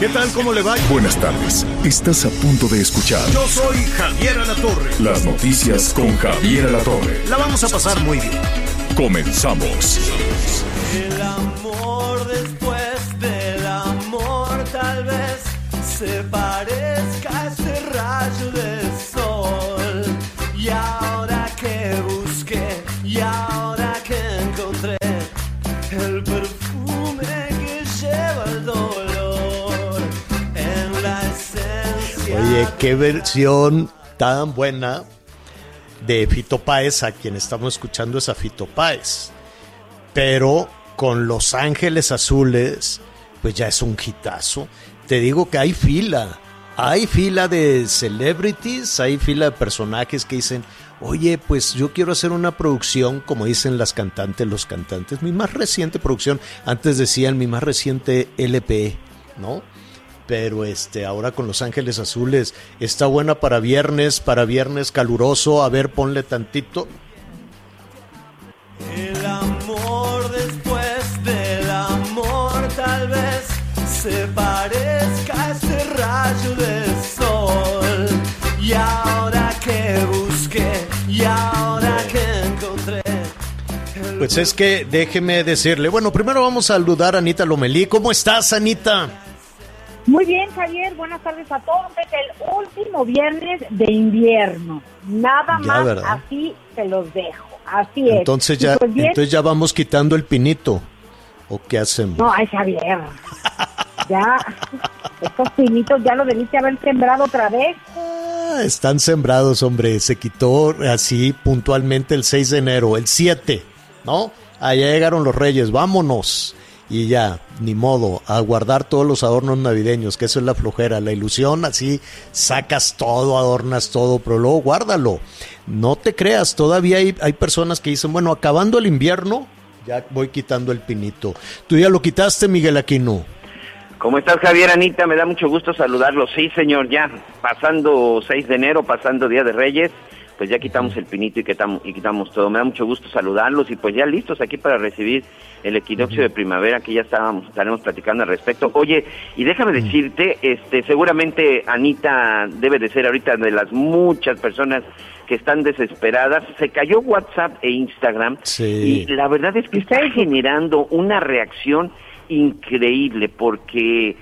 ¿Qué tal? ¿Cómo le va? Buenas tardes. Estás a punto de escuchar Yo soy Javier Alatorre. las noticias con Javier Alatorre. La vamos a pasar muy bien. Comenzamos. El amor después del amor tal vez se parezca Qué versión tan buena de Fito Páez, a quien estamos escuchando es a Fito Páez. Pero con Los Ángeles Azules, pues ya es un hitazo. Te digo que hay fila. Hay fila de celebrities, hay fila de personajes que dicen, oye, pues yo quiero hacer una producción, como dicen las cantantes, los cantantes. Mi más reciente producción, antes decían mi más reciente LP, ¿no? Pero este, ahora con Los Ángeles Azules, está buena para viernes, para viernes caluroso. A ver, ponle tantito. El amor después del amor tal vez se parezca a ese rayo de sol. Y ahora que busqué, y ahora que encontré. Pues es que déjeme decirle, bueno, primero vamos a saludar a Anita Lomelí. ¿Cómo estás, Anita? Muy bien, Javier. Buenas tardes a todos. Es el último viernes de invierno. Nada Ya, más ¿verdad? así se los dejo. Así es. Entonces ya, pues bien, entonces ya vamos quitando el pinito. ¿O qué hacemos? No, ay, Javier. Ya, estos pinitos ya lo debiste haber sembrado otra vez. Ah, están sembrados, hombre. Se quitó así puntualmente el 6 de enero, el 7, ¿no? Allá llegaron los reyes, vámonos. Y ya, ni modo, a guardar todos los adornos navideños, que eso es la flojera, la ilusión, así sacas todo, adornas todo, pero luego guárdalo. No te creas, todavía hay, hay personas que dicen, bueno, acabando el invierno, ya voy quitando el pinito. ¿Tú ya lo quitaste, Miguel Aquino? ¿Cómo estás, Javier Anita? Me da mucho gusto saludarlo. Sí, señor, ya pasando 6 de enero, pasando Día de Reyes, pues ya quitamos el pinito y quitamos, y quitamos todo. Me da mucho gusto saludarlos y pues ya listos aquí para recibir el equinoccio de primavera que ya estábamos, estaremos platicando al respecto. Oye, y déjame decirte, este, seguramente Anita debe de ser ahorita de las muchas personas que están desesperadas. Se cayó WhatsApp e Instagram Sí. y la verdad es que está generando una reacción increíble porque,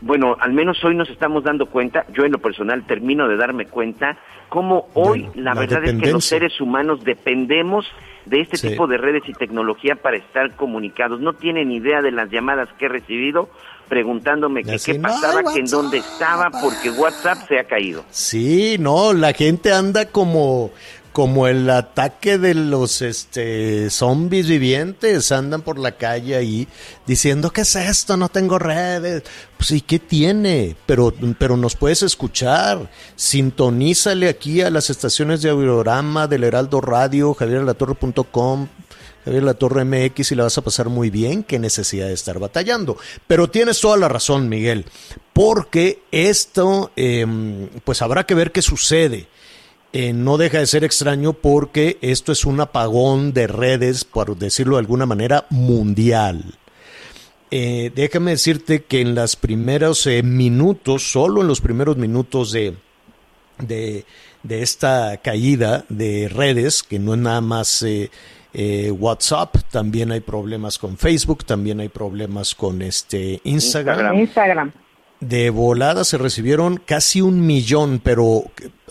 bueno, al menos hoy nos estamos dando cuenta, yo en lo personal termino de darme cuenta, cómo hoy la, la verdad es que los seres humanos dependemos de este Sí. tipo de redes y tecnología para estar comunicados. No tienen idea de las llamadas que he recibido preguntándome que qué "No, pasaba, que en WhatsApp". dónde estaba, porque WhatsApp se ha caído. Sí, no, la gente anda como como el ataque de los este zombies vivientes, andan por la calle ahí diciendo ¿qué es esto? No tengo redes. Pues ¿y qué tiene? Pero pero nos puedes escuchar. Sintonízale aquí a las estaciones de Audiorama del Heraldo Radio, javieralatorre.com Javier La MX y la vas a pasar muy bien, qué necesidad de estar batallando. Pero tienes toda la razón, Miguel, porque esto, eh, pues habrá que ver qué sucede. Eh, no deja de ser extraño porque esto es un apagón de redes, por decirlo de alguna manera, mundial. Eh, déjame decirte que en los primeros eh, minutos, solo en los primeros minutos de, de, esta caída de redes, que no es nada más eh, eh, WhatsApp, también hay problemas con Facebook, también hay problemas con este. Instagram. De volada se recibieron casi un millón, pero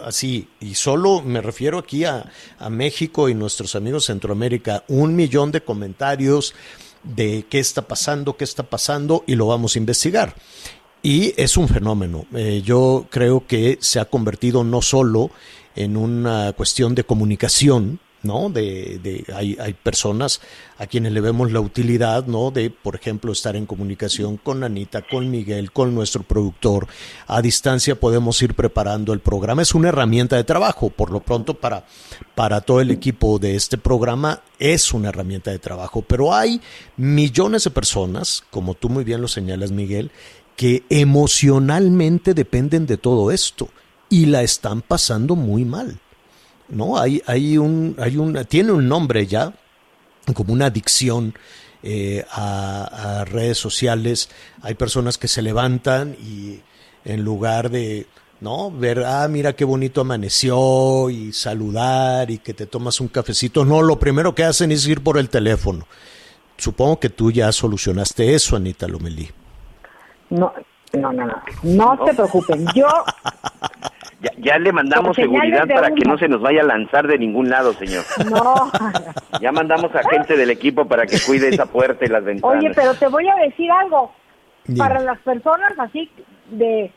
así, y solo me refiero aquí a, a México y nuestros amigos Centroamérica, un millón de comentarios de qué está pasando, qué está pasando, y lo vamos a investigar. Y es un fenómeno. Eh, yo creo que se ha convertido no solo en una cuestión de comunicación, ¿no? De, de, hay, hay personas a quienes le vemos la utilidad, ¿no? De, por ejemplo, estar en comunicación con Anita, con Miguel, con nuestro productor. A distancia podemos ir preparando el programa. Es una herramienta de trabajo, por lo pronto, para, para todo el equipo de este programa es una herramienta de trabajo. Pero hay millones de personas, como tú muy bien lo señalas, Miguel, que emocionalmente dependen de todo esto y la están pasando muy mal. ¿No? Hay, hay un, hay un, tiene un nombre ya, como una adicción eh, a, a, redes sociales. Hay personas que se levantan y en lugar de, ¿no? Ver, ah, mira qué bonito amaneció y saludar y que te tomas un cafecito. No, lo primero que hacen es ir por el teléfono. Supongo que tú ya solucionaste eso, Anita Lomelí. No, no, no, no. No se preocupen. Yo ya, ya, le mandamos seguridad para que no se nos vaya a lanzar de ningún lado, señor. No. Ya mandamos a gente del equipo para que cuide esa puerta y las ventanas. Oye, pero te voy a decir algo. Para las personas así de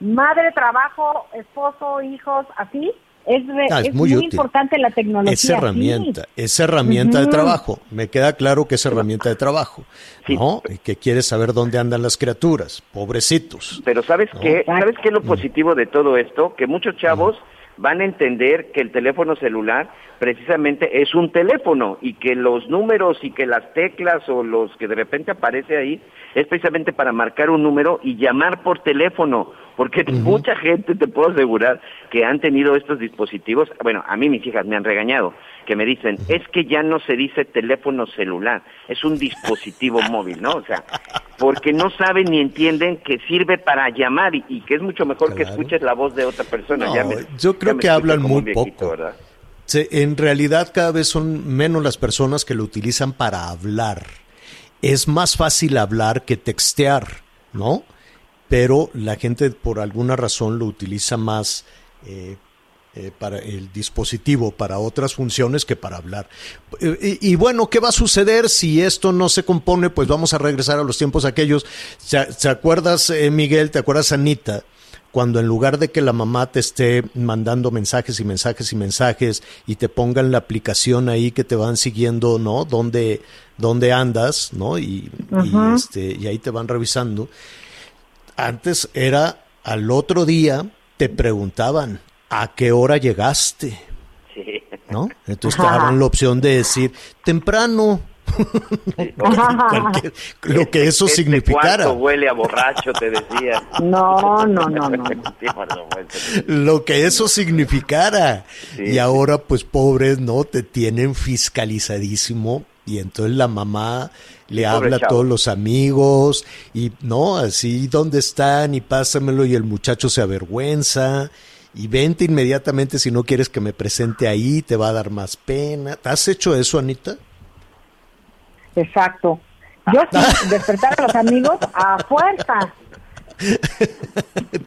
madre, trabajo, esposo, hijos, así, es, re, ah, es, es, muy, muy importante la tecnología. Es herramienta, sí. es herramienta uh -huh. de trabajo. Me queda claro que es herramienta de trabajo. Sí. ¿No? Y que quieres saber dónde andan las criaturas, pobrecitos. Pero ¿sabes ¿no? qué? ¿Sabes qué es lo positivo de todo esto? Que muchos chavos uh -huh. Van a entender que el teléfono celular precisamente es un teléfono y que los números y que las teclas o los que de repente aparece ahí es precisamente para marcar un número y llamar por teléfono porque uh -huh. mucha gente te puedo asegurar que han tenido estos dispositivos, bueno, a mí mis hijas me han regañado, que me dicen, es que ya no se dice teléfono celular, es un dispositivo móvil, ¿no? O sea, porque no saben ni entienden que sirve para llamar y, y que es mucho mejor claro. que escuches la voz de otra persona. No, ya me, yo creo que hablan muy viejito, poco. ¿verdad? Sí, en realidad cada vez son menos las personas que lo utilizan para hablar. Es más fácil hablar que textear, ¿no? pero la gente por alguna razón lo utiliza más eh, eh, para el dispositivo, para otras funciones que para hablar. Y, y, bueno, ¿qué va a suceder si esto no se compone? Pues vamos a regresar a los tiempos aquellos. ¿Se, ¿se acuerdas, eh, Miguel? ¿Te acuerdas, Anita? Cuando en lugar de que la mamá te esté mandando mensajes y mensajes y mensajes y te pongan la aplicación ahí que te van siguiendo, ¿no? Dónde, dónde andas, ¿no? Y, uh -huh. y, este, y ahí te van revisando antes era al otro día te preguntaban a qué hora llegaste. Sí. ¿No? Entonces te daban la opción de decir temprano. Cualquier, lo que eso este significara. huele a borracho, te decía. No, no, no, no. lo que eso significara. Sí. Y ahora, pues, pobres, ¿no? Te tienen fiscalizadísimo. Y entonces la mamá le habla a todos los amigos y no, así, ¿dónde están? Y pásamelo y el muchacho se avergüenza y vente inmediatamente si no quieres que me presente ahí, te va a dar más pena. ¿Has hecho eso, Anita? Exacto. Yo sí, despertar a los amigos a fuerza.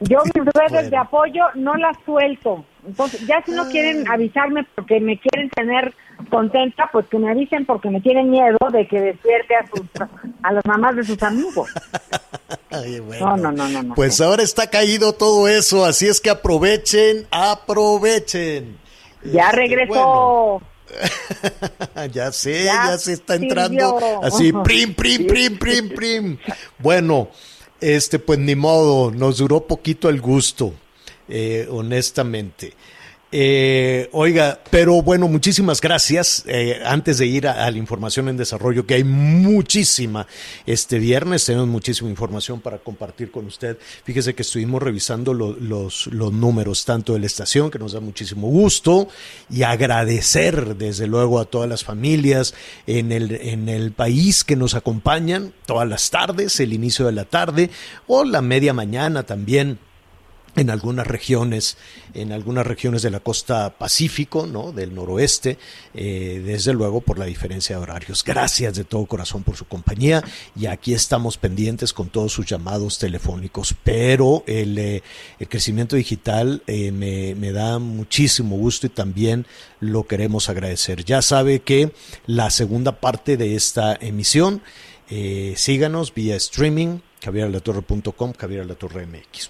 Yo mis redes bueno. de apoyo no las suelto. Entonces, ya si no quieren avisarme porque me quieren tener contenta, pues que me avisen porque me tienen miedo de que despierte a, sus, a las mamás de sus amigos. Ay, bueno. no, no, no, no, Pues ahora está caído todo eso, así es que aprovechen, aprovechen. Ya este, regresó. Bueno. ya sé, ya, ya, se está entrando sirvió. así, prim, prim, prim, prim, prim. Bueno, este, pues ni modo, nos duró poquito el gusto, eh, honestamente. Eh, oiga, pero bueno, muchísimas gracias. Eh, antes de ir a, la información en desarrollo, que hay muchísima este viernes, tenemos muchísima información para compartir con usted. Fíjese que estuvimos revisando lo, los, los números tanto de la estación, que nos da muchísimo gusto, y agradecer desde luego a todas las familias en el, en el país que nos acompañan todas las tardes, el inicio de la tarde o la media mañana también en algunas regiones, en algunas regiones de la costa Pacífico, ¿no? del noroeste, eh, desde luego por la diferencia de horarios. Gracias de todo corazón por su compañía y aquí estamos pendientes con todos sus llamados telefónicos, pero el, eh, el crecimiento digital eh, me, me, da muchísimo gusto y también lo queremos agradecer. Ya sabe que la segunda parte de esta emisión, síganos vía streaming javieralatorre.com, Javier.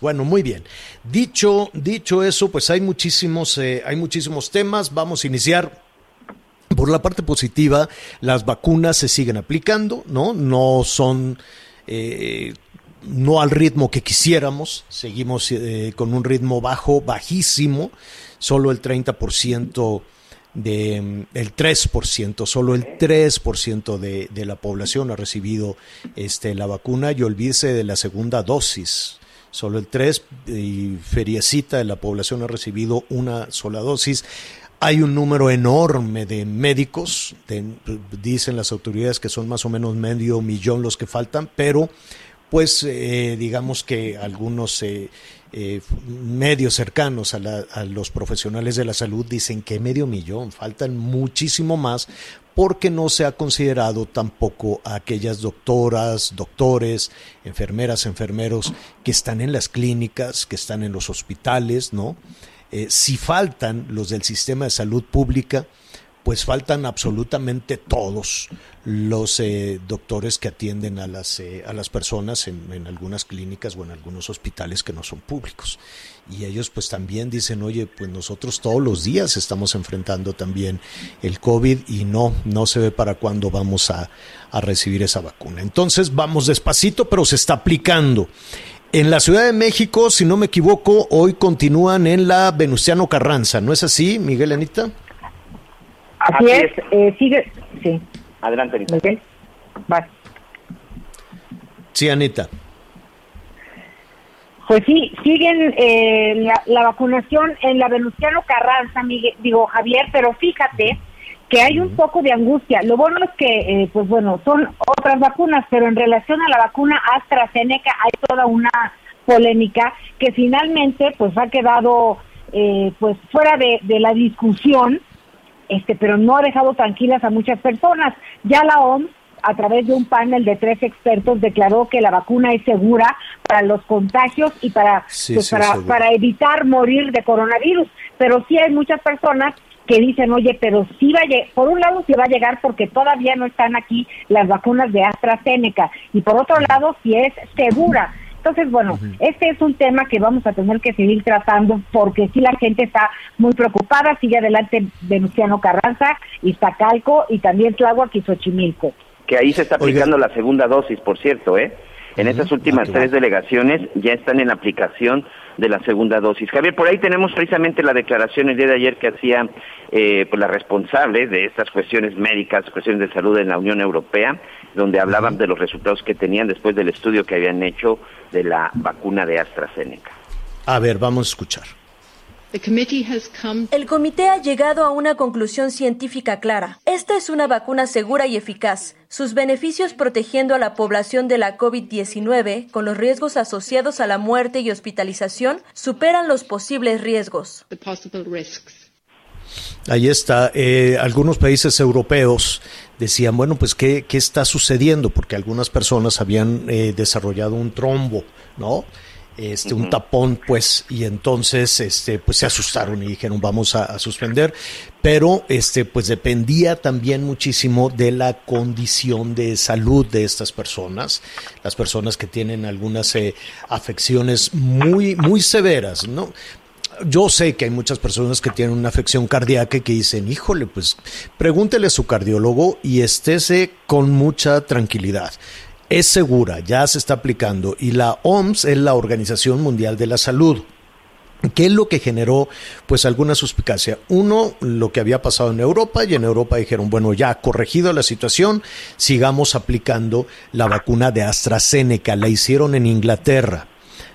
Bueno, muy bien. Dicho, dicho eso, pues hay muchísimos, eh, hay muchísimos temas. Vamos a iniciar Por la parte positiva, las vacunas se siguen aplicando, ¿no? No son eh, no al ritmo que quisiéramos, seguimos eh, con un ritmo bajo, bajísimo, solo el 30% de el 3%, solo el 3% de, de la población ha recibido este, la vacuna y olvídese de la segunda dosis. Solo el 3 y feriecita de la población ha recibido una sola dosis. Hay un número enorme de médicos, dicen las autoridades que son más o menos medio millón los que faltan, pero pues eh, digamos que algunos eh, eh, medios cercanos a, los profesionales de la salud dicen que medio millón, faltan muchísimo más porque no se ha considerado tampoco a aquellas doctoras, doctores, enfermeras, enfermeros que están en las clínicas, que están en los hospitales, ¿no? si faltan los del sistema de salud pública, pues faltan absolutamente todos los eh, doctores que atienden a las, eh, a las personas en, algunas clínicas o en algunos hospitales que no son públicos. Y ellos pues también dicen, oye, pues nosotros todos los días estamos enfrentando también el COVID y no, no se ve para cuándo vamos a, a recibir esa vacuna. Entonces vamos despacito, pero se está aplicando. En la Ciudad de México, si no me equivoco, hoy continúan en la Venustiano Carranza, ¿no es así, Miguel Anita? Así, es, Eh, sigue, sí. Adelante, Anita. Sí, Anita. Pues sí, siguen eh, la, vacunación en la Venustiano Carranza, Miguel, digo Javier, pero fíjate que hay un poco de angustia. Lo bueno es que, eh, pues bueno, son otras vacunas, pero en relación a la vacuna AstraZeneca hay toda una polémica que finalmente, pues ha quedado, eh, pues fuera de, de la discusión este, pero no ha dejado tranquilas a muchas personas. Ya la OMS a través de un panel de tres expertos declaró que la vacuna es segura para los contagios y para pues, para, para evitar morir de coronavirus, pero sí hay muchas personas que dicen, oye, pero sí va a por un lado sí va a llegar porque todavía no están aquí las vacunas de AstraZeneca y por otro lado sí es segura. Entonces, bueno, este es un tema que vamos a tener que seguir tratando porque si la gente está muy preocupada. Sigue adelante Venustiano Carranza, Iztacalco y también Tláhuac y Xochimilco. Que ahí se está aplicando la segunda dosis, por cierto, ¿eh? En esas últimas tres delegaciones ya están en aplicación de la segunda dosis. Javier, por ahí tenemos precisamente la declaración el día de ayer que hacía eh, pues la responsable de estas cuestiones médicas, cuestiones de salud en la Unión Europea, donde hablaban de los resultados que tenían después del estudio que habían hecho de la vacuna de AstraZeneca. A ver, vamos a escuchar. El comité ha llegado a una conclusión científica clara. Esta es una vacuna segura y eficaz. Sus beneficios protegiendo a la población de la COVID-19 con los riesgos asociados a la muerte y hospitalización superan los posibles riesgos. Ahí está. Eh, algunos países europeos decían, bueno, pues ¿qué, qué está sucediendo? Porque algunas personas habían eh, desarrollado un trombo, ¿no? este, un tapón, pues, y entonces, este, pues se asustaron y dijeron vamos a, suspender, pero, este, pues dependía también muchísimo de la condición de salud de estas personas, las personas que tienen algunas eh, afecciones muy, muy severas, ¿no? Yo sé que hay muchas personas que tienen una afección cardíaca y que dicen, híjole, pues pregúntele a su cardiólogo y estése con mucha tranquilidad es segura, ya se está aplicando y la OMS es la Organización Mundial de la Salud. ¿Qué es lo que generó pues alguna suspicacia? Uno, lo que había pasado en Europa y en Europa dijeron, bueno, ya corregido la situación, sigamos aplicando la vacuna de AstraZeneca. La hicieron en Inglaterra.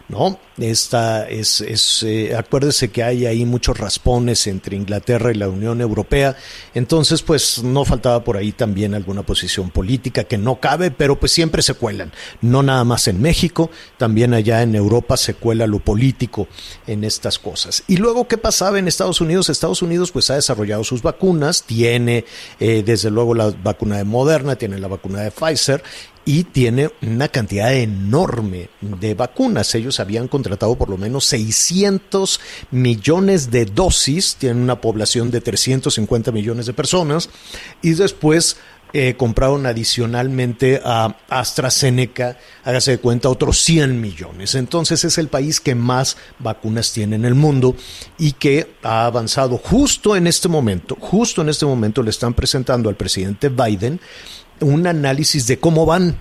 ¿No? Esta es, es eh, acuérdese que hay ahí muchos raspones entre Inglaterra y la Unión Europea, entonces pues no faltaba por ahí también alguna posición política que no cabe, pero pues siempre se cuelan, no nada más en México, también allá en Europa se cuela lo político en estas cosas. Y luego, ¿qué pasaba en Estados Unidos? Estados Unidos pues ha desarrollado sus vacunas, tiene eh, desde luego la vacuna de Moderna, tiene la vacuna de Pfizer y tiene una cantidad enorme de vacunas. Ellos habían contratado por lo menos 600 millones de dosis, tienen una población de 350 millones de personas y después eh, compraron adicionalmente a AstraZeneca, hágase de cuenta, otros 100 millones. Entonces es el país que más vacunas tiene en el mundo y que ha avanzado justo en este momento, justo en este momento le están presentando al presidente Biden un análisis de cómo van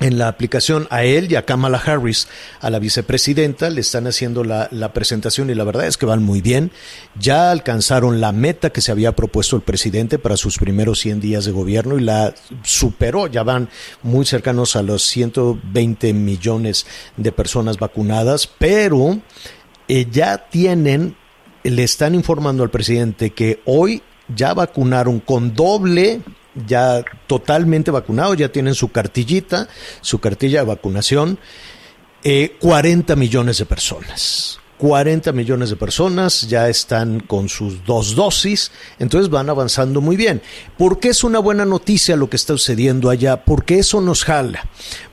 en la aplicación a él y a Kamala Harris, a la vicepresidenta, le están haciendo la, presentación y la verdad es que van muy bien. Ya alcanzaron la meta que se había propuesto el presidente para sus primeros 100 días de gobierno y la superó. Ya van muy cercanos a los 120 millones de personas vacunadas, pero eh, ya tienen, le están informando al presidente que hoy ya vacunaron con doble ya totalmente vacunados, ya tienen su cartillita, su cartilla de vacunación, 40 eh, millones de personas. 40 millones de personas ya están con sus dos dosis, entonces van avanzando muy bien. ¿Por qué es una buena noticia lo que está sucediendo allá? Porque eso nos jala.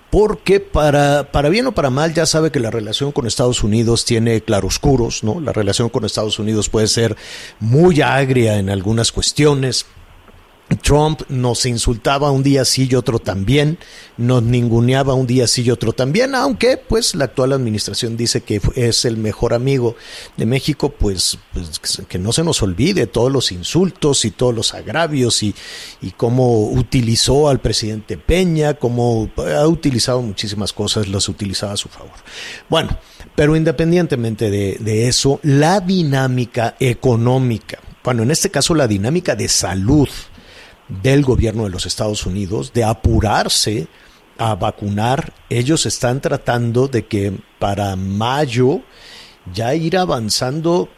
Porque para, para bien o para mal ya sabe que la relación con Estados Unidos tiene claroscuros, ¿no? La relación con Estados Unidos puede ser muy agria en algunas cuestiones, Trump nos insultaba un día sí y otro también, nos ninguneaba un día sí y otro también, aunque pues la actual administración dice que es el mejor amigo de México, pues, pues que no se nos olvide todos los insultos y todos los agravios y, y cómo utilizó al presidente Peña, cómo ha utilizado muchísimas cosas, las utilizaba a su favor. Bueno, pero independientemente de, de eso, la dinámica económica, bueno, en este caso la dinámica de salud, del gobierno de los Estados Unidos de apurarse a vacunar. Ellos están tratando de que para mayo ya ir avanzando,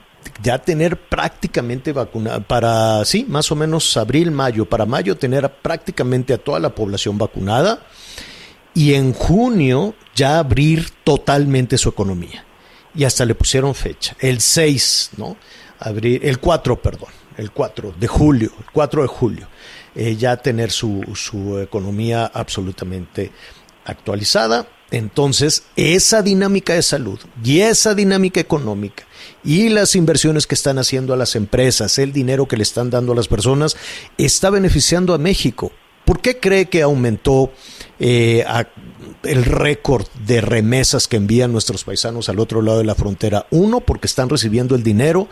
ya tener prácticamente vacunada, para, sí, más o menos abril, mayo, para mayo tener prácticamente a toda la población vacunada y en junio ya abrir totalmente su economía. Y hasta le pusieron fecha, el 6, ¿no? Abrir, el 4, perdón, el 4 de julio, el 4 de julio eh, ya tener su, su economía absolutamente actualizada. Entonces, esa dinámica de salud y esa dinámica económica y las inversiones que están haciendo a las empresas, el dinero que le están dando a las personas, está beneficiando a México. ¿Por qué cree que aumentó eh, el récord de remesas que envían nuestros paisanos al otro lado de la frontera? Uno, porque están recibiendo el dinero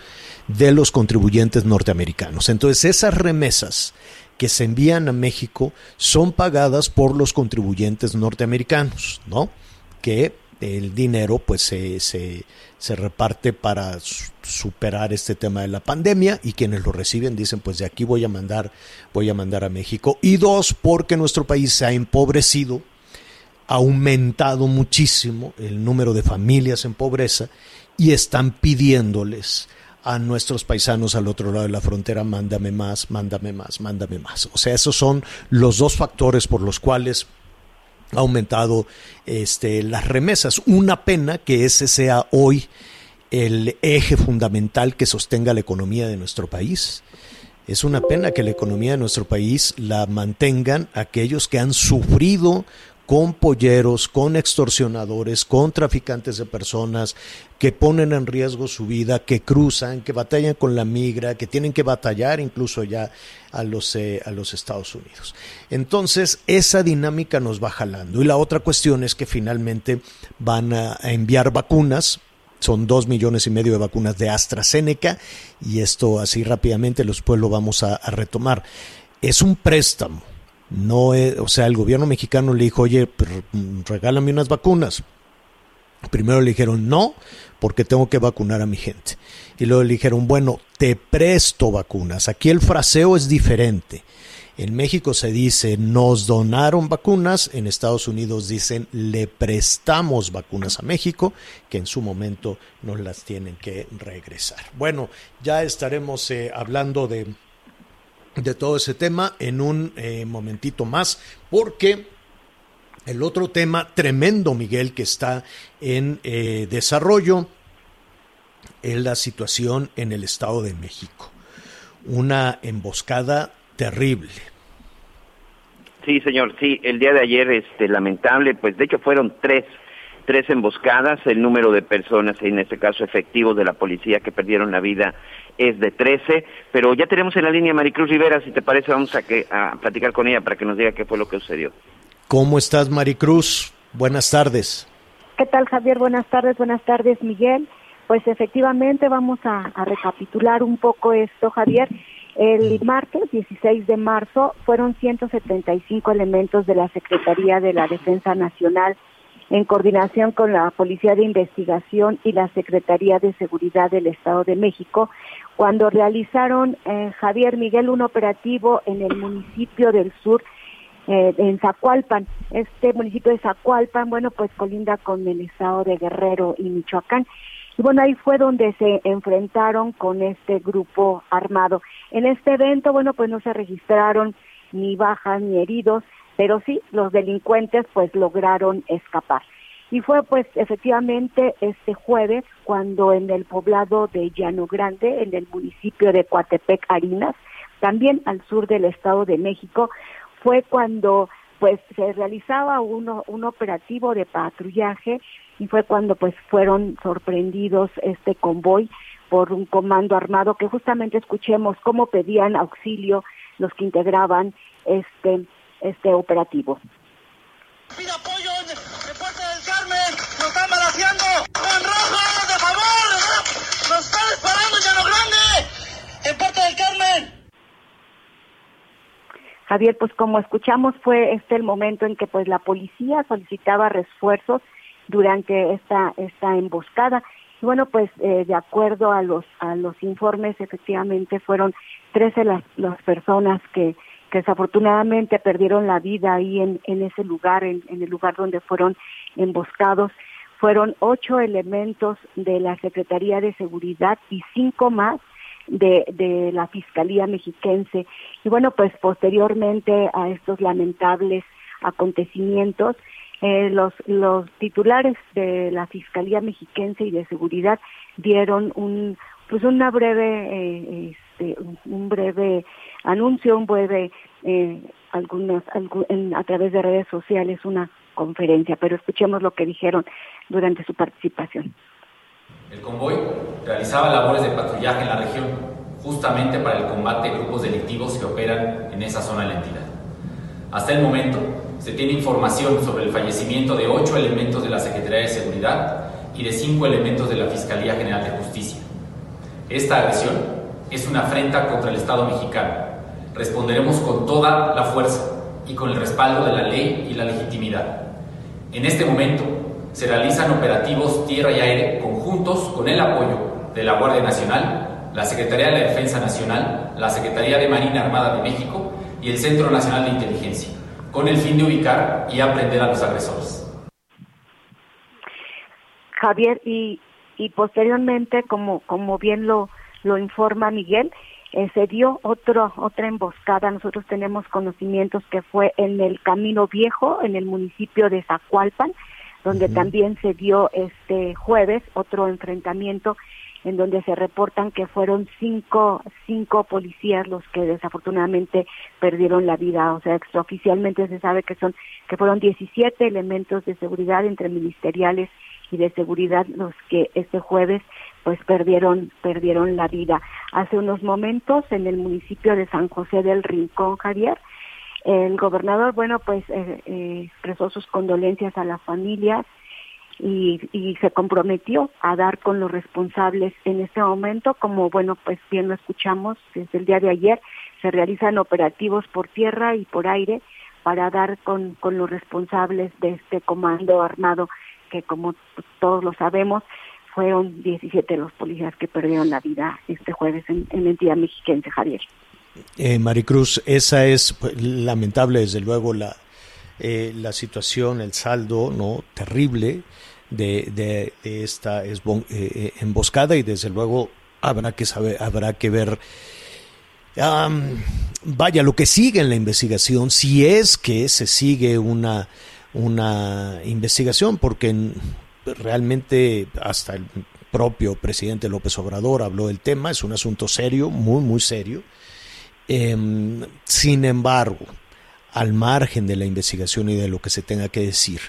de los contribuyentes norteamericanos. Entonces, esas remesas que se envían a México son pagadas por los contribuyentes norteamericanos, ¿no? Que el dinero pues se, se, se, reparte para superar este tema de la pandemia y quienes lo reciben dicen pues de aquí voy a mandar voy a mandar a México y dos porque nuestro país se ha empobrecido ha aumentado muchísimo el número de familias en pobreza y están pidiéndoles a nuestros paisanos al otro lado de la frontera, mándame más, mándame más, mándame más. O sea, esos son los dos factores por los cuales ha aumentado este, las remesas. Una pena que ese sea hoy el eje fundamental que sostenga la economía de nuestro país. Es una pena que la economía de nuestro país la mantengan aquellos que han sufrido con polleros, con extorsionadores, con traficantes de personas que ponen en riesgo su vida, que cruzan, que batallan con la migra, que tienen que batallar incluso ya a los, eh, a los Estados Unidos. Entonces, esa dinámica nos va jalando. Y la otra cuestión es que finalmente van a, enviar vacunas son dos millones y medio de vacunas de AstraZeneca y esto así rápidamente después lo vamos a retomar. Es un préstamo no o sea, el gobierno mexicano le dijo, oye, regálame unas vacunas. Primero le dijeron, no, porque tengo que vacunar a mi gente. Y luego le dijeron, bueno, te presto vacunas. Aquí el fraseo es diferente. En México se dice, nos donaron vacunas, en Estados Unidos dicen, le prestamos vacunas a México, que en su momento nos las tienen que regresar. Bueno, ya estaremos eh, hablando de de todo ese tema en un eh, momentito más, porque el otro tema tremendo, Miguel, que está en eh, desarrollo es la situación en el Estado de México. Una emboscada terrible. Sí, señor, sí, el día de ayer, este, lamentable, pues de hecho fueron tres, tres emboscadas, el número de personas, en este caso efectivos de la policía que perdieron la vida es de 13, pero ya tenemos en la línea a Maricruz Rivera, si te parece vamos a, que, a platicar con ella para que nos diga qué fue lo que sucedió. ¿Cómo estás, Maricruz? Buenas tardes. ¿Qué tal, Javier? Buenas tardes, buenas tardes, Miguel. Pues efectivamente vamos a, a recapitular un poco esto, Javier. El martes 16 de marzo fueron 175 elementos de la Secretaría de la Defensa Nacional en coordinación con la Policía de Investigación y la Secretaría de Seguridad del Estado de México, cuando realizaron eh, Javier Miguel un operativo en el municipio del sur, eh, en Zacualpan. Este municipio de Zacualpan, bueno, pues colinda con el Estado de Guerrero y Michoacán. Y bueno, ahí fue donde se enfrentaron con este grupo armado. En este evento, bueno, pues no se registraron ni bajas ni heridos, pero sí los delincuentes pues lograron escapar. Y fue pues efectivamente este jueves cuando en el poblado de Llano Grande, en el municipio de Coatepec Harinas, también al sur del Estado de México, fue cuando pues se realizaba uno, un operativo de patrullaje y fue cuando pues fueron sorprendidos este convoy por un comando armado que justamente escuchemos cómo pedían auxilio los que integraban este este operativo. Apoyo en el puerto del Carmen, nos están balaseando, en rojo, de favor, nos están disparando en Llano Grande, en puerto del Carmen. Javier, pues como escuchamos fue este el momento en que pues la policía solicitaba refuerzos durante esta esta emboscada. Y bueno pues eh, de acuerdo a los a los informes efectivamente fueron 13 las, las personas que que desafortunadamente perdieron la vida ahí en, en ese lugar, en, el lugar donde fueron emboscados. Fueron ocho elementos de la Secretaría de Seguridad y cinco más de, de la Fiscalía Mexiquense. Y bueno, pues posteriormente a estos lamentables acontecimientos, eh, los, los titulares de la Fiscalía Mexiquense y de Seguridad dieron un, pues una breve, eh, este, un breve anuncio, un breve, eh, algunas, en, a través de redes sociales, una conferencia, pero escuchemos lo que dijeron durante su participación. El convoy realizaba labores de patrullaje en la región, justamente para el combate de grupos delictivos que operan en esa zona de la entidad. Hasta el momento, se tiene información sobre el fallecimiento de ocho elementos de la Secretaría de Seguridad y de cinco elementos de la Fiscalía General de Justicia. Esta agresión es una afrenta contra el Estado mexicano responderemos con toda la fuerza y con el respaldo de la ley y la legitimidad. En este momento se realizan operativos tierra y aire conjuntos con el apoyo de la Guardia Nacional, la Secretaría de la Defensa Nacional, la Secretaría de Marina Armada de México y el Centro Nacional de Inteligencia, con el fin de ubicar y aprender a los agresores. Javier, y, y posteriormente, como, como bien lo, lo informa Miguel, eh, se dio otro, otra emboscada. Nosotros tenemos conocimientos que fue en el Camino Viejo, en el municipio de Zacualpan, donde también se dio este jueves otro enfrentamiento en donde se reportan que fueron cinco, cinco policías los que desafortunadamente perdieron la vida. O sea, extraoficialmente se sabe que son, que fueron 17 elementos de seguridad entre ministeriales y de seguridad los que este jueves pues perdieron perdieron la vida. Hace unos momentos en el municipio de San José del Rincón, Javier, el gobernador, bueno, pues eh, eh, expresó sus condolencias a las familias y, y se comprometió a dar con los responsables en este momento, como bueno, pues bien lo escuchamos desde el día de ayer, se realizan operativos por tierra y por aire para dar con, con los responsables de este comando armado que como todos lo sabemos, fueron 17 los policías que perdieron la vida este jueves en, en entidad mexiquense, Javier. Eh, Maricruz, esa es pues, lamentable, desde luego, la, eh, la situación, el saldo no terrible de, de, esta eh, eh, emboscada y desde luego habrá que saber, habrá que ver vaya lo que sigue en la investigación, si es que se sigue una una investigación, porque realmente hasta el propio presidente López Obrador habló del tema, es un asunto serio, muy, muy serio. Em, sin embargo, al margen de la investigación y de lo que se tenga que decir,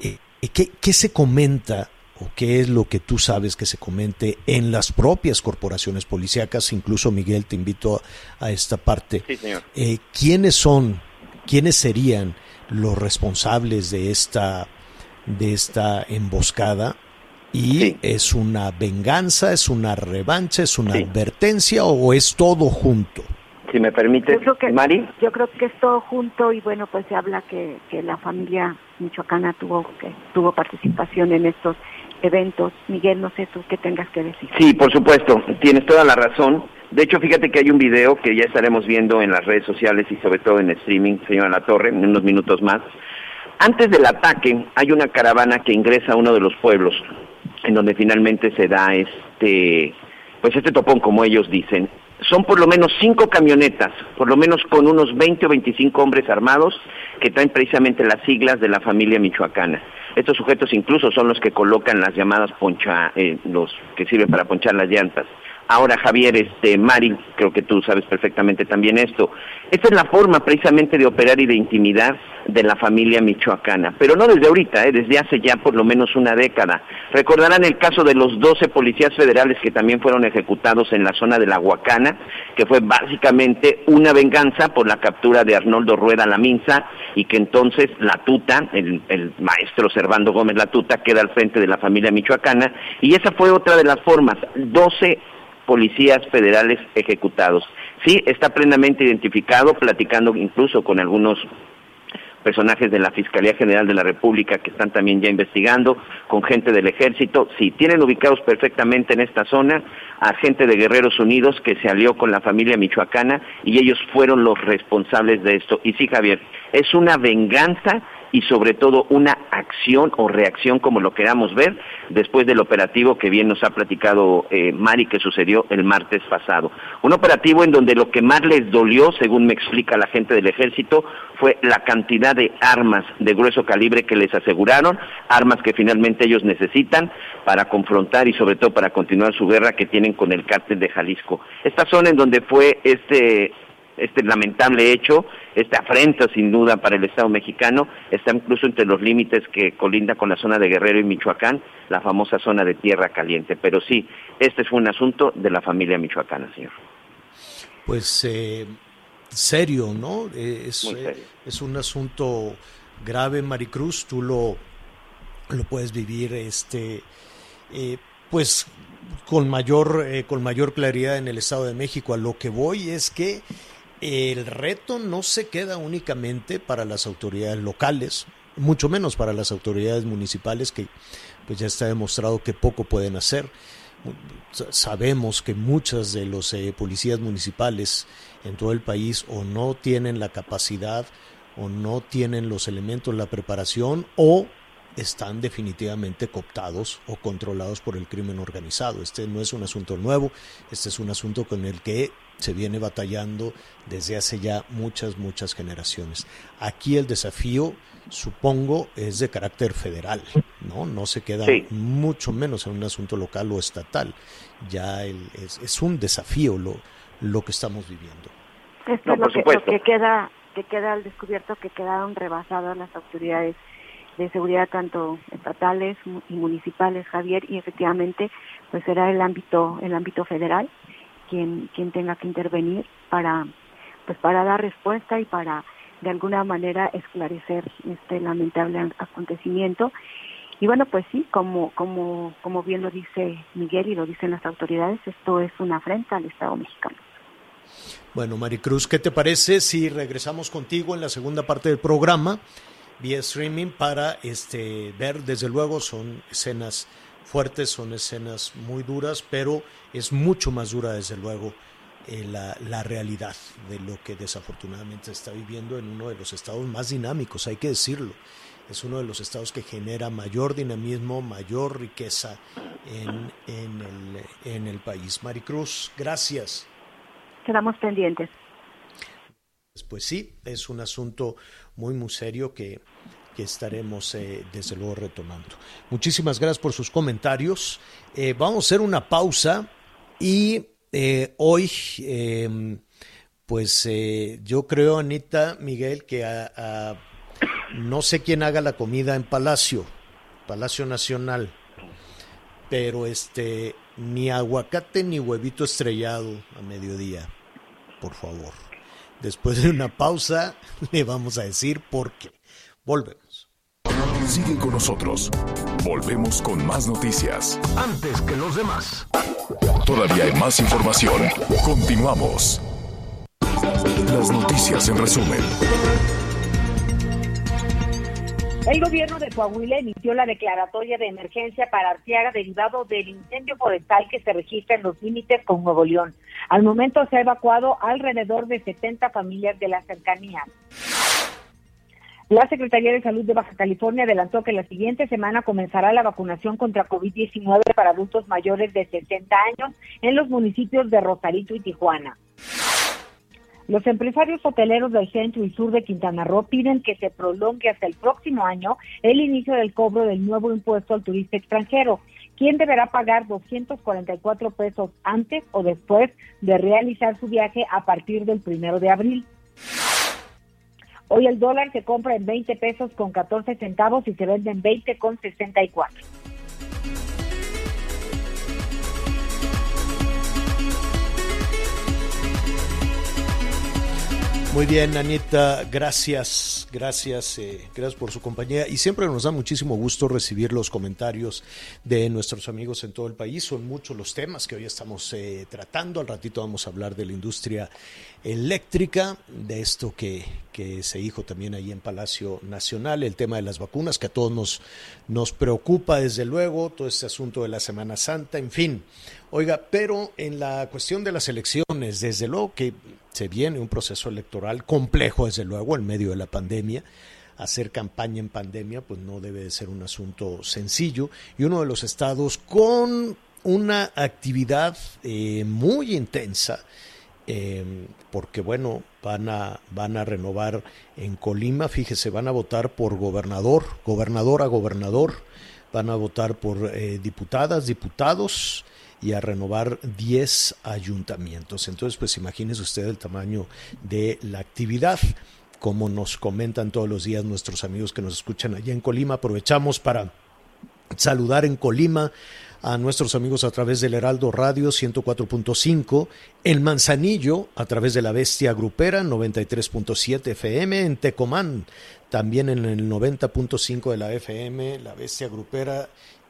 eh, ¿qué, se comenta o qué es lo que tú sabes que se comente en las propias corporaciones policíacas. Incluso, Miguel, te invito a, a esta parte. Sí, señor. Eh, ¿Quiénes son, quiénes serían los responsables de esta, de esta emboscada? ¿Y es una venganza, es una revancha, es una advertencia o es todo junto? Si me permite, Yo creo que, Mari. Yo creo que es todo junto y bueno, pues se habla que, que la familia michoacana tuvo que tuvo participación en estos eventos. Miguel, no sé tú qué tengas que decir. Sí, por supuesto, tienes toda la razón. De hecho, fíjate que hay un video que ya estaremos viendo en las redes sociales y sobre todo en streaming, señora La Torre, en unos minutos más. Antes del ataque hay una caravana que ingresa a uno de los pueblos en donde finalmente se da este pues este topón como ellos dicen. Son por lo menos cinco camionetas, por lo menos con unos 20 o 25 hombres armados que traen precisamente las siglas de la familia michoacana. Estos sujetos incluso son los que colocan las llamadas poncha, eh, los que sirven para ponchar las llantas. Ahora, Javier, este, Mari, creo que tú sabes perfectamente también esto. Esta es la forma precisamente de operar y de intimidar de la familia michoacana, pero no desde ahorita, ¿eh? desde hace ya por lo menos una década. Recordarán el caso de los 12 policías federales que también fueron ejecutados en la zona de la Huacana, que fue básicamente una venganza por la captura de Arnoldo Rueda Laminza y que entonces la tuta, el, el maestro Servando Gómez La Tuta, queda al frente de la familia michoacana y esa fue otra de las formas, 12 policías federales ejecutados. Sí, está plenamente identificado, platicando incluso con algunos personajes de la Fiscalía General de la República que están también ya investigando, con gente del ejército, sí, tienen ubicados perfectamente en esta zona a gente de Guerreros Unidos que se alió con la familia michoacana y ellos fueron los responsables de esto. Y sí, Javier, es una venganza y sobre todo una acción o reacción como lo queramos ver después del operativo que bien nos ha platicado eh, Mari que sucedió el martes pasado. Un operativo en donde lo que más les dolió, según me explica la gente del ejército, fue la cantidad de armas de grueso calibre que les aseguraron, armas que finalmente ellos necesitan para confrontar y sobre todo para continuar su guerra que tienen con el cártel de Jalisco. Esta zona en donde fue este este lamentable hecho, esta afrenta sin duda para el Estado mexicano, está incluso entre los límites que colinda con la zona de Guerrero y Michoacán, la famosa zona de Tierra Caliente. Pero sí, este fue un asunto de la familia michoacana, señor. Pues eh, serio, ¿no? Eh, es, serio. es un asunto grave, Maricruz, tú lo, lo puedes vivir, este, eh, pues con mayor, eh, con mayor claridad en el Estado de México. A lo que voy es que el reto no se queda únicamente para las autoridades locales, mucho menos para las autoridades municipales que pues ya está demostrado que poco pueden hacer. Sabemos que muchas de los eh, policías municipales en todo el país o no tienen la capacidad o no tienen los elementos, la preparación o están definitivamente cooptados o controlados por el crimen organizado. Este no es un asunto nuevo, este es un asunto con el que se viene batallando desde hace ya muchas, muchas generaciones. Aquí el desafío, supongo, es de carácter federal, ¿no? No se queda Sí. mucho menos en un asunto local o estatal. Ya el- es, es un desafío lo, lo que estamos viviendo. Esto No, es lo por que, lo que queda que queda al descubierto que quedaron rebasadas las autoridades de seguridad tanto estatales y municipales Javier y efectivamente pues será el ámbito el ámbito federal quien quien tenga que intervenir para pues para dar respuesta y para de alguna manera esclarecer este lamentable acontecimiento. Y bueno pues sí como como como bien lo dice Miguel y lo dicen las autoridades esto es una afrenta al Estado mexicano. Bueno, Maricruz, ¿qué te parece si regresamos contigo en la segunda parte del programa vía streaming para este ver, desde luego, son escenas fuertes, son escenas muy duras, pero es mucho más dura, desde luego, eh, la, la realidad de lo que desafortunadamente se está viviendo en uno de los estados más dinámicos, hay que decirlo. Es uno de los estados que genera mayor dinamismo, mayor riqueza en, en, el, en el país. Maricruz, gracias. quedamos pendientes Pues sí, es un asunto muy, muy serio que, que estaremos eh, desde luego retomando. Muchísimas gracias por sus comentarios. Eh, vamos a hacer una pausa y eh, hoy, eh, pues yo creo, Anita, Miguel, que no sé quién haga la comida en Palacio, Palacio Nacional. pero este, ni aguacate ni huevito estrellado a mediodía, por favor. Después de una pausa, le vamos a decir por qué. Volvemos. Sigue con nosotros. Volvemos con más noticias. Antes que los demás. Todavía hay más información. Continuamos. Las noticias en resumen. El gobierno de Coahuila emitió la declaratoria de emergencia para Arteaga derivado del incendio forestal que se registra en los límites con Nuevo León. Al momento se ha evacuado alrededor de 70 familias de la cercanía. La Secretaría de Salud de Baja California adelantó que la siguiente semana comenzará la vacunación contra COVID-19 para adultos mayores de 60 años en los municipios de Rosarito y Tijuana. Los empresarios hoteleros del centro y sur de Quintana Roo piden que se prolongue hasta el próximo año el inicio del cobro del nuevo impuesto al turista extranjero, quien deberá pagar 244 pesos antes o después de realizar su viaje a partir del primero de abril. Hoy el dólar se compra en 20 pesos con 14 centavos y se vende en 20 con 64. Muy bien, Anita, gracias, gracias, eh, gracias por su compañía y siempre nos da muchísimo gusto recibir los comentarios de nuestros amigos en todo el país. Son muchos los temas que hoy estamos eh, tratando. Al ratito vamos a hablar de la industria eléctrica, de esto que, que se dijo también ahí en Palacio Nacional, el tema de las vacunas, que a todos nos, nos preocupa desde luego, todo este asunto de la Semana Santa, en fin. Oiga, pero en la cuestión de las elecciones, desde luego que se viene un proceso electoral complejo, desde luego, en medio de la pandemia. Hacer campaña en pandemia, pues no debe de ser un asunto sencillo. Y uno de los estados con una actividad eh, muy intensa, eh, porque bueno, van a, van a renovar en Colima, fíjese, van a votar por gobernador, gobernador a gobernador, van a votar por eh, diputadas, diputados y a renovar 10 ayuntamientos. Entonces, pues imagínese usted el tamaño de la actividad. Como nos comentan todos los días nuestros amigos que nos escuchan allá en Colima, aprovechamos para saludar en Colima a nuestros amigos a través del Heraldo Radio 104.5, el Manzanillo a través de la Bestia Grupera 93.7 FM, en Tecomán también en el 90.5 de la FM, la Bestia Grupera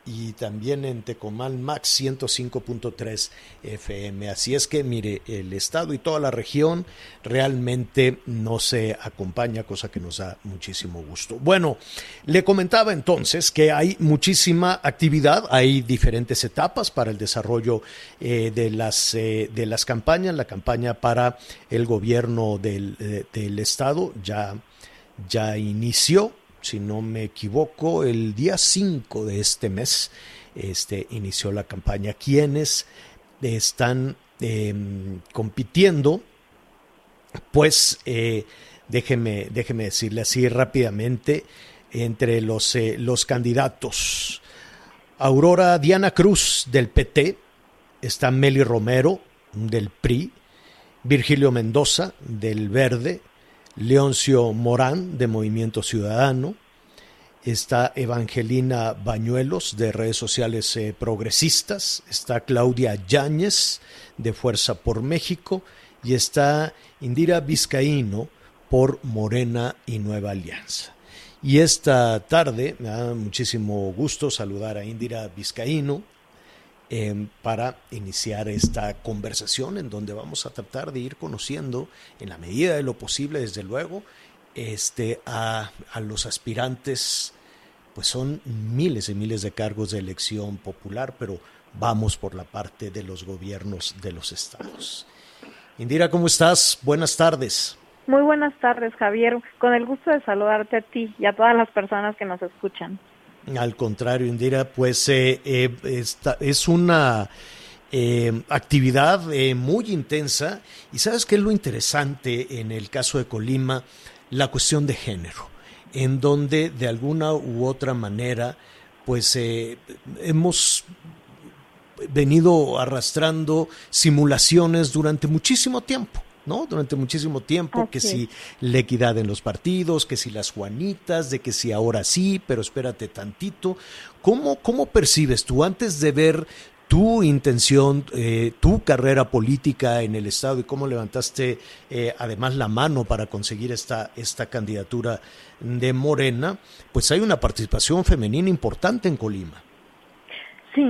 y también en Tecomán Max 105.3 FM. Así es que, mire, el estado y toda la región realmente no se acompaña, cosa que nos da muchísimo gusto. Bueno, le comentaba entonces que hay muchísima actividad, hay diferentes etapas para el desarrollo eh, de, las, eh, de las campañas. La campaña para el gobierno del, eh, del estado ya, ya inició si no me equivoco, el día 5 de este mes este, inició la campaña. Quienes están em, compitiendo, pues eh, déjeme, déjeme decirle así rápidamente, entre los, eh, los candidatos. Aurora Diana Cruz del PT, está Meli Romero del PRI, Virgilio Mendoza del Verde, Leoncio Morán de Movimiento Ciudadano, está Evangelina Bañuelos de redes sociales eh, progresistas, está Claudia Yáñez de Fuerza por México. Y está Indira Vizcaíno por Morena y Nueva Alianza. Y esta tarde me da muchísimo gusto saludar a Indira Vizcaíno, Em, para iniciar esta conversación en donde vamos a tratar de ir conociendo, en la medida de lo posible, desde luego, este, a, a los aspirantes, pues son miles y miles de cargos de elección popular, pero vamos por la parte de los gobiernos de los estados. Indira, ¿cómo estás? Buenas tardes. Muy buenas tardes, Javier. Con el gusto de saludarte a ti y a todas las personas que nos escuchan. Al contrario, Indira, pues eh, eh, es una eh, actividad muy intensa. Y sabes qué es lo interesante en el caso de Colima, la cuestión de género, en donde de alguna u otra manera, pues hemos venido arrastrando simulaciones durante muchísimo tiempo ¿no? Durante muchísimo tiempo, que si la equidad en los partidos, que si las Juanitas, de que si ahora sí, pero espérate tantito. ¿Cómo, cómo percibes tú antes de ver tu intención, eh, tu carrera política en el Estado y cómo levantaste eh, además la mano para conseguir esta, esta candidatura de Morena, pues hay una participación femenina importante en Colima. Sí,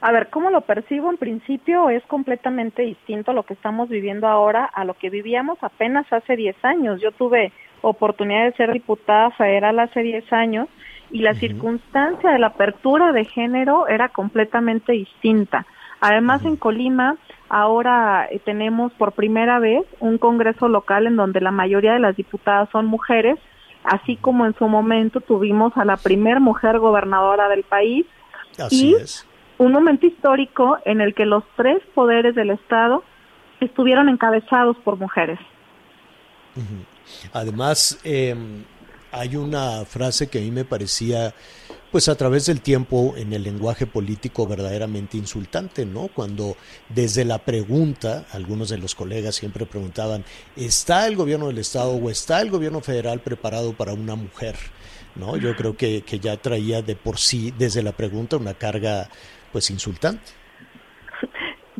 a ver, ¿cómo lo percibo? En principio es completamente distinto lo que estamos viviendo ahora a lo que vivíamos apenas hace 10 años. Yo tuve oportunidad de ser diputada federal hace 10 años y la circunstancia de la apertura de género era completamente distinta. Además, en Colima ahora eh, tenemos por primera vez un Congreso local en donde la mayoría de las diputadas son mujeres, así como en su momento tuvimos a la primer mujer gobernadora del país. Así es. Un momento histórico en el que los tres poderes del Estado estuvieron encabezados por mujeres. Además, eh, hay una frase que a mí me parecía, pues a través del tiempo en el lenguaje político verdaderamente insultante, ¿no? Cuando desde la pregunta, algunos de los colegas siempre preguntaban, ¿está el gobierno del Estado o está el gobierno federal preparado para una mujer? ¿No? Yo creo que, que ya traía de por sí, desde la pregunta, una carga, pues insultante.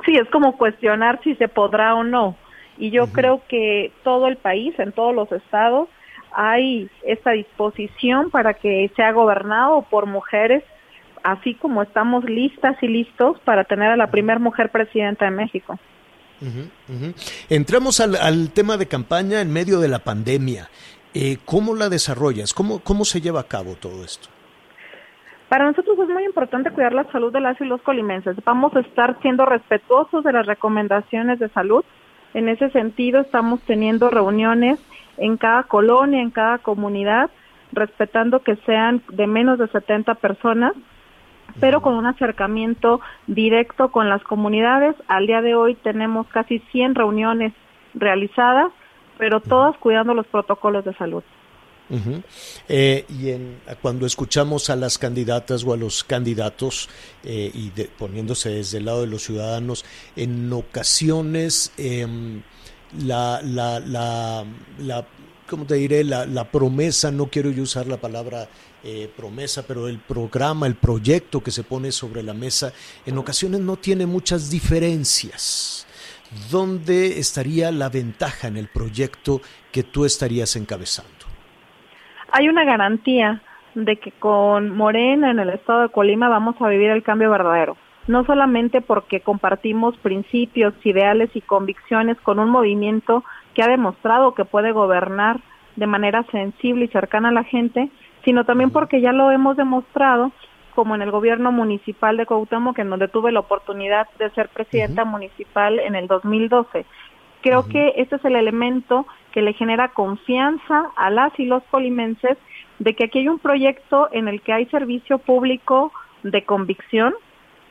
Sí, es como cuestionar si se podrá o no. Y yo creo que todo el país, en todos los estados, hay esta disposición para que sea gobernado por mujeres, así como estamos listas y listos para tener a la primera mujer presidenta de México. Entramos al, tema de campaña en medio de la pandemia. Eh, ¿Cómo la desarrollas? ¿Cómo, ¿Cómo se lleva a cabo todo esto? Para nosotros es muy importante cuidar la salud de las y los colimenses. Vamos a estar siendo respetuosos de las recomendaciones de salud. En ese sentido, estamos teniendo reuniones en cada colonia, en cada comunidad, respetando que sean de menos de 70 personas, pero con un acercamiento directo con las comunidades. Al día de hoy tenemos casi 100 reuniones realizadas, pero todas cuidando los protocolos de salud. Eh, y cuando escuchamos a las candidatas o a los candidatos eh, y poniéndose desde el lado de los ciudadanos, en ocasiones em, la, ¿cómo te diré? La promesa, no quiero yo usar la palabra eh, promesa, pero el programa, el proyecto que se pone sobre la mesa, en ocasiones no tiene muchas diferencias. ¿Dónde estaría la ventaja en el proyecto que tú estarías encabezando? Hay una garantía de que con Morena en el estado de Colima vamos a vivir el cambio verdadero. No solamente porque compartimos principios, ideales y convicciones con un movimiento que ha demostrado que puede gobernar de manera sensible y cercana a la gente, sino también porque ya lo hemos demostrado como en el gobierno municipal de Cuauhtémoc, en donde tuve la oportunidad de ser presidenta municipal en el 2012. Creo que este es el elemento que le genera confianza a las y los colimenses de que aquí hay un proyecto en el que hay servicio público de convicción,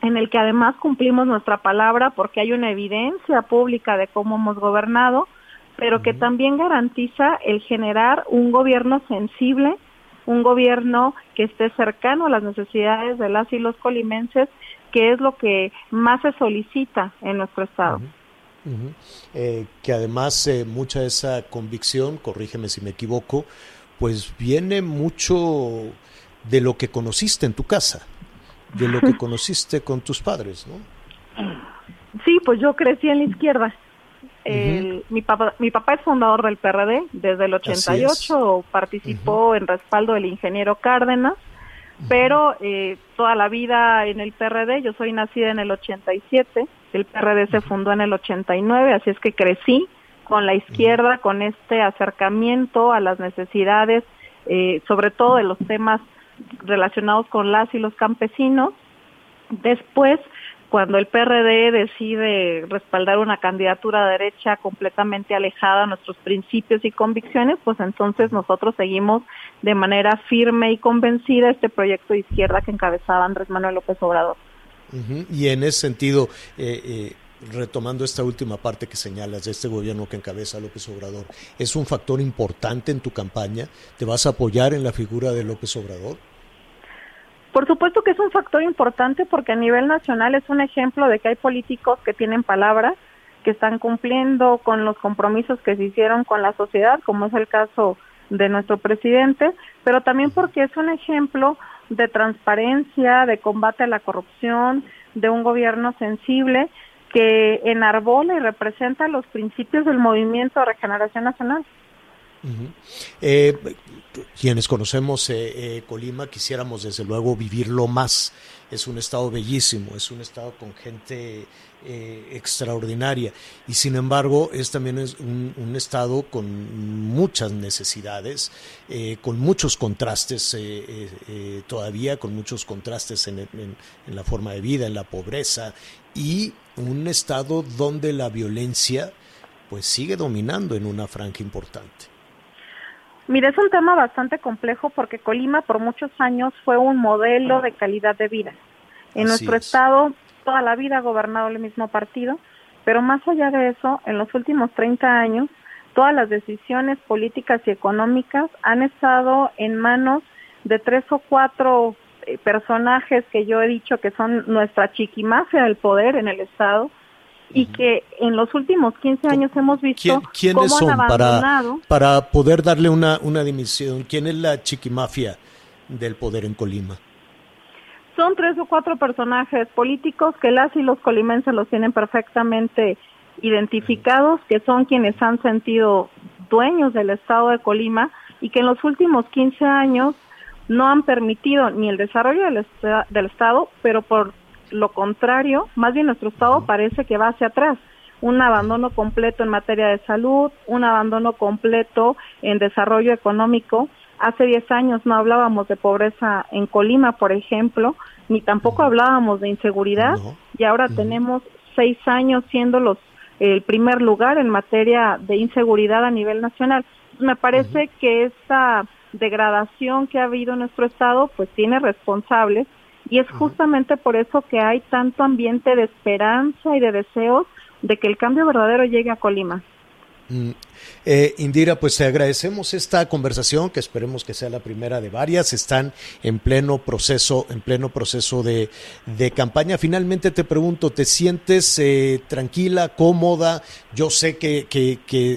en el que además cumplimos nuestra palabra porque hay una evidencia pública de cómo hemos gobernado, pero que también garantiza el generar un gobierno sensible, un gobierno que esté cercano a las necesidades de las y los colimenses, que es lo que más se solicita en nuestro estado. Eh, que además eh, mucha de esa convicción, corrígeme si me equivoco, pues viene mucho de lo que conociste en tu casa de lo que conociste con tus padres, ¿no? Sí, pues yo crecí en la izquierda. mi, papá, mi papá es fundador del PRD desde el 88, participó en respaldo del ingeniero Cárdenas, pero eh, toda la vida en el PRD, yo soy nacida en el 87, el PRD se fundó en el 89, así es que crecí con la izquierda, con este acercamiento a las necesidades, eh, sobre todo de los temas relacionados con las y los campesinos. Después, cuando el PRD decide respaldar una candidatura de derecha completamente alejada de nuestros principios y convicciones, pues entonces nosotros seguimos de manera firme y convencida este proyecto de izquierda que encabezaba Andrés Manuel López Obrador. Y en ese sentido, eh, eh, retomando esta última parte que señalas de este gobierno que encabeza López Obrador, ¿es un factor importante en tu campaña? ¿Te vas a apoyar en la figura de López Obrador? Por supuesto que es un factor importante porque a nivel nacional es un ejemplo de que hay políticos que tienen palabras, que están cumpliendo con los compromisos que se hicieron con la sociedad, como es el caso de nuestro presidente, pero también porque es un ejemplo de transparencia, de combate a la corrupción, de un gobierno sensible que enarbola y representa los principios del movimiento de regeneración nacional. Eh, quienes conocemos eh, eh, Colima quisiéramos desde luego vivirlo más. Es un estado bellísimo, es un estado con gente extraordinaria y sin embargo es también es un, estado con muchas necesidades, con muchos contrastes todavía, con muchos contrastes en, en la forma de vida, en la pobreza y un estado donde la violencia pues sigue dominando en una franja importante. Mire, es un tema bastante complejo porque Colima por muchos años fue un modelo de calidad de vida. En nuestro estado toda la vida ha gobernado el mismo partido, pero más allá de eso, en los últimos 30 años, todas las decisiones políticas y económicas han estado en manos de tres o cuatro eh, personajes que yo he dicho que son nuestra chiquimafia del poder en el Estado, y que en los últimos 15 años hemos visto ¿Quiénes son para, para poder darle una, una dimisión? ¿Quién es la chiquimafia del poder en Colima? Son tres o cuatro personajes políticos que las y los colimenses los tienen perfectamente identificados, que son quienes han sentido dueños del estado de Colima y que en los últimos 15 años no han permitido ni el desarrollo del, del estado, pero por lo contrario, más bien nuestro Estado parece que va hacia atrás. Un abandono completo en materia de salud, un abandono completo en desarrollo económico. Hace 10 años no hablábamos de pobreza en Colima, por ejemplo, ni tampoco hablábamos de inseguridad y ahora tenemos seis años siendo los el primer lugar en materia de inseguridad a nivel nacional. Me parece que esta degradación que ha habido en nuestro estado pues tiene responsables y es justamente por eso que hay tanto ambiente de esperanza y de deseos de que el cambio verdadero llegue a Colima. Mm. Eh, Indira, pues te agradecemos esta conversación, que esperemos que sea la primera de varias. Están en pleno proceso, en pleno proceso de, campaña. Finalmente te pregunto, ¿te sientes eh, tranquila, cómoda? Yo sé que,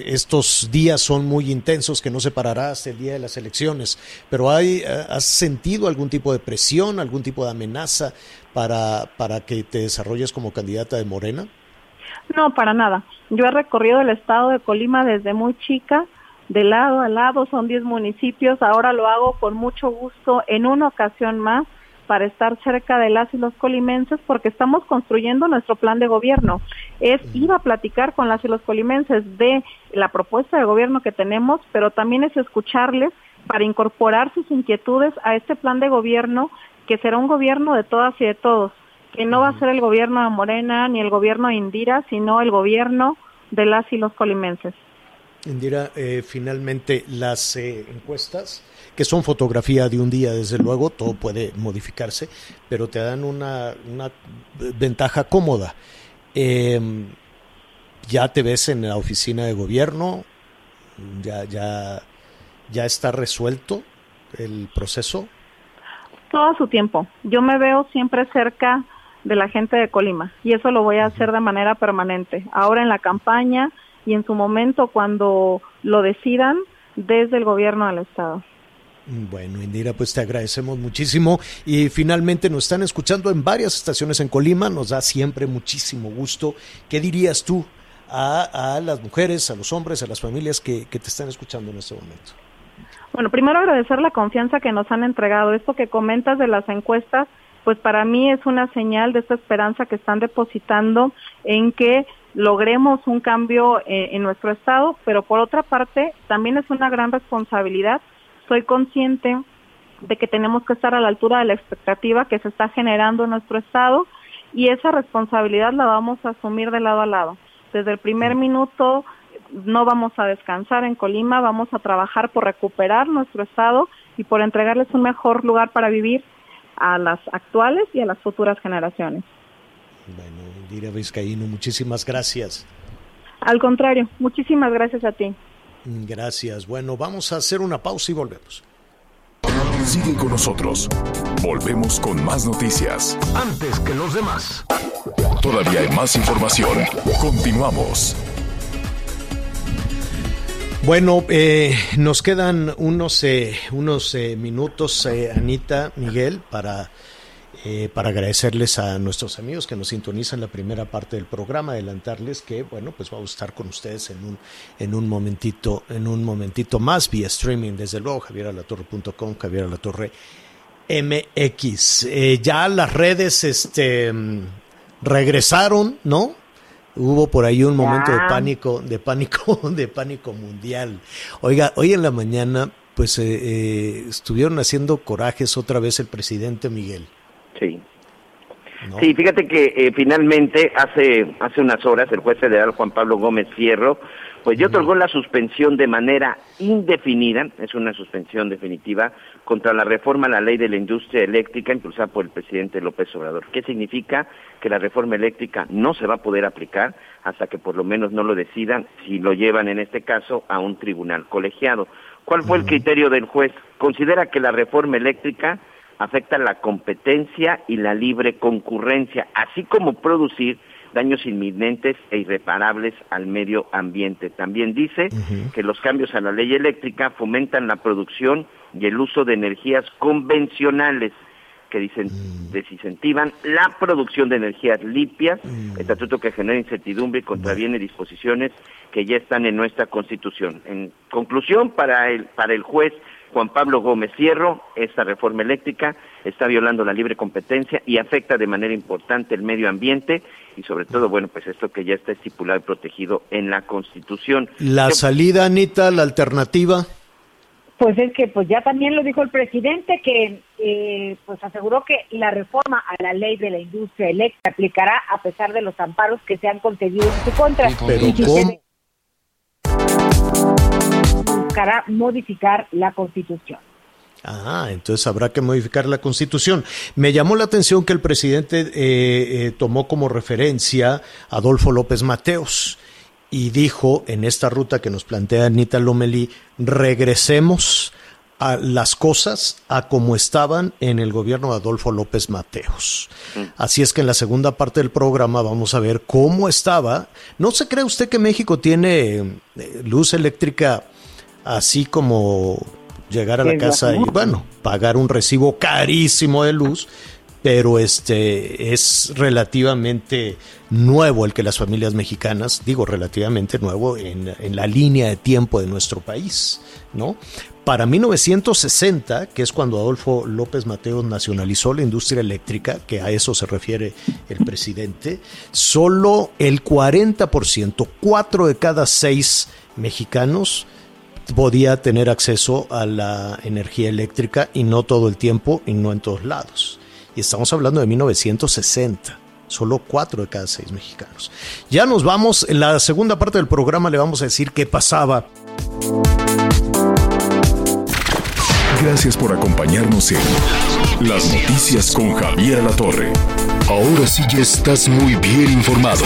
estos días son muy intensos, que no se parará hasta el día de las elecciones, pero hay, eh, ¿has sentido algún tipo de presión, algún tipo de amenaza para, para que te desarrolles como candidata de Morena? No, para nada. Yo he recorrido el estado de Colima desde muy chica, de lado a lado, son 10 municipios, ahora lo hago con mucho gusto en una ocasión más para estar cerca de las y los colimenses porque estamos construyendo nuestro plan de gobierno. Es ir a platicar con las y los colimenses de la propuesta de gobierno que tenemos, pero también es escucharles para incorporar sus inquietudes a este plan de gobierno que será un gobierno de todas y de todos que no va a ser el gobierno de Morena ni el gobierno de Indira, sino el gobierno de las y los colimenses. Indira, eh, finalmente las eh, encuestas, que son fotografía de un día, desde luego, todo puede modificarse, pero te dan una, una ventaja cómoda. Em, ¿Ya te ves en la oficina de gobierno? ¿Ya, ya, ya está resuelto el proceso? Todo su tiempo. Yo me veo siempre cerca de la gente de Colima y eso lo voy a hacer de manera permanente. Ahora en la campaña y en su momento cuando lo decidan desde el gobierno del estado. Bueno, Indira, pues te agradecemos muchísimo y finalmente nos están escuchando en varias estaciones en Colima, nos da siempre muchísimo gusto. ¿Qué dirías tú a, a las mujeres, a los hombres, a las familias que, que te están escuchando en este momento? Bueno, primero agradecer la confianza que nos han entregado. Esto que comentas de las encuestas, pues para mí es una señal de esta esperanza que están depositando en que logremos un cambio eh, en nuestro estado, pero por otra parte también es una gran responsabilidad. Soy consciente de que tenemos que estar a la altura de la expectativa que se está generando en nuestro estado y esa responsabilidad la vamos a asumir de lado a lado. Desde el primer minuto no vamos a descansar en Colima, vamos a trabajar por recuperar nuestro estado y por entregarles un mejor lugar para vivir a las actuales y a las futuras generaciones. Bueno, Indira Vizcaíno, muchísimas gracias. Al contrario, muchísimas gracias a ti. Gracias. Bueno, vamos a hacer una pausa y volvemos. Sigue con nosotros. Volvemos con más noticias. Antes que los demás. Todavía hay más información. Continuamos. Bueno, eh, nos quedan unos, eh, unos eh, minutos, eh, Anita, Miguel, para, eh, para agradecerles a nuestros amigos que nos sintonizan la primera parte del programa, adelantarles que, bueno, pues vamos a estar con ustedes en un, en un momentito, en un momentito más vía streaming, desde luego, javieralatorre.com, Javier Alatorre MX. Ya las redes, este, mm, regresaron, ¿no? Hubo por ahí un momento de pánico, de pánico, de pánico mundial. Oiga, hoy en la mañana, pues eh, eh, estuvieron haciendo corajes otra vez el presidente Miguel. Sí. ¿no? Sí, fíjate que eh, finalmente hace hace unas horas el juez federal Juan Pablo Gómez Fierro pues ya otorgó la suspensión de manera indefinida, es una suspensión definitiva, contra la reforma a la ley de la industria eléctrica impulsada por el presidente López Obrador. ¿Qué significa? Que la reforma eléctrica no se va a poder aplicar hasta que por lo menos no lo decidan, si lo llevan en este caso a un tribunal colegiado. ¿Cuál fue el criterio del juez? Considera que la reforma eléctrica afecta la competencia y la libre concurrencia, así como producir daños inminentes e irreparables al medio ambiente. También dice que los cambios a la ley eléctrica fomentan la producción y el uso de energías convencionales que dicen, desincentivan la producción de energías limpias, estatuto que genera incertidumbre y contraviene disposiciones que ya están en nuestra Constitución. En conclusión, para el, para el juez Juan Pablo Gómez Fierro, esta reforma eléctrica está violando la libre competencia y afecta de manera importante el medio ambiente y sobre todo, bueno, pues esto que ya está estipulado y protegido en la Constitución. La ¿Qué- salida, Anita, la alternativa. Pues es que pues ya también lo dijo el presidente que eh, pues aseguró que la reforma a la ley de la industria eléctrica aplicará a pesar de los amparos que se han concedido en su contra. Pero Y ¿cómo? buscará modificar la constitución. Ah, entonces habrá que modificar la constitución. Me llamó la atención que el presidente eh, eh, tomó como referencia a Adolfo López Mateos y dijo en esta ruta que nos plantea Anita Lomelí, regresemos a las cosas a como estaban en el gobierno de Adolfo López Mateos. Así es que en la segunda parte del programa vamos a ver cómo estaba. ¿No se cree usted que México tiene eh, luz eléctrica así como llegar a la casa y bueno, pagar un recibo carísimo de luz, pero este es relativamente nuevo el que las familias mexicanas, digo relativamente nuevo en, en la línea de tiempo de nuestro país, ¿no? Para 1960, que es cuando Adolfo López Mateos nacionalizó la industria eléctrica, que a eso se refiere el presidente, solo el 40%, cuatro de cada seis mexicanos, podía tener acceso a la energía eléctrica y no todo el tiempo y no en todos lados. Y estamos hablando de 1960. Solo cuatro de cada seis mexicanos. Ya nos vamos. En la segunda parte del programa le vamos a decir qué pasaba. Gracias por acompañarnos en Las Noticias con Javier La Torre. Ahora sí ya estás muy bien informado.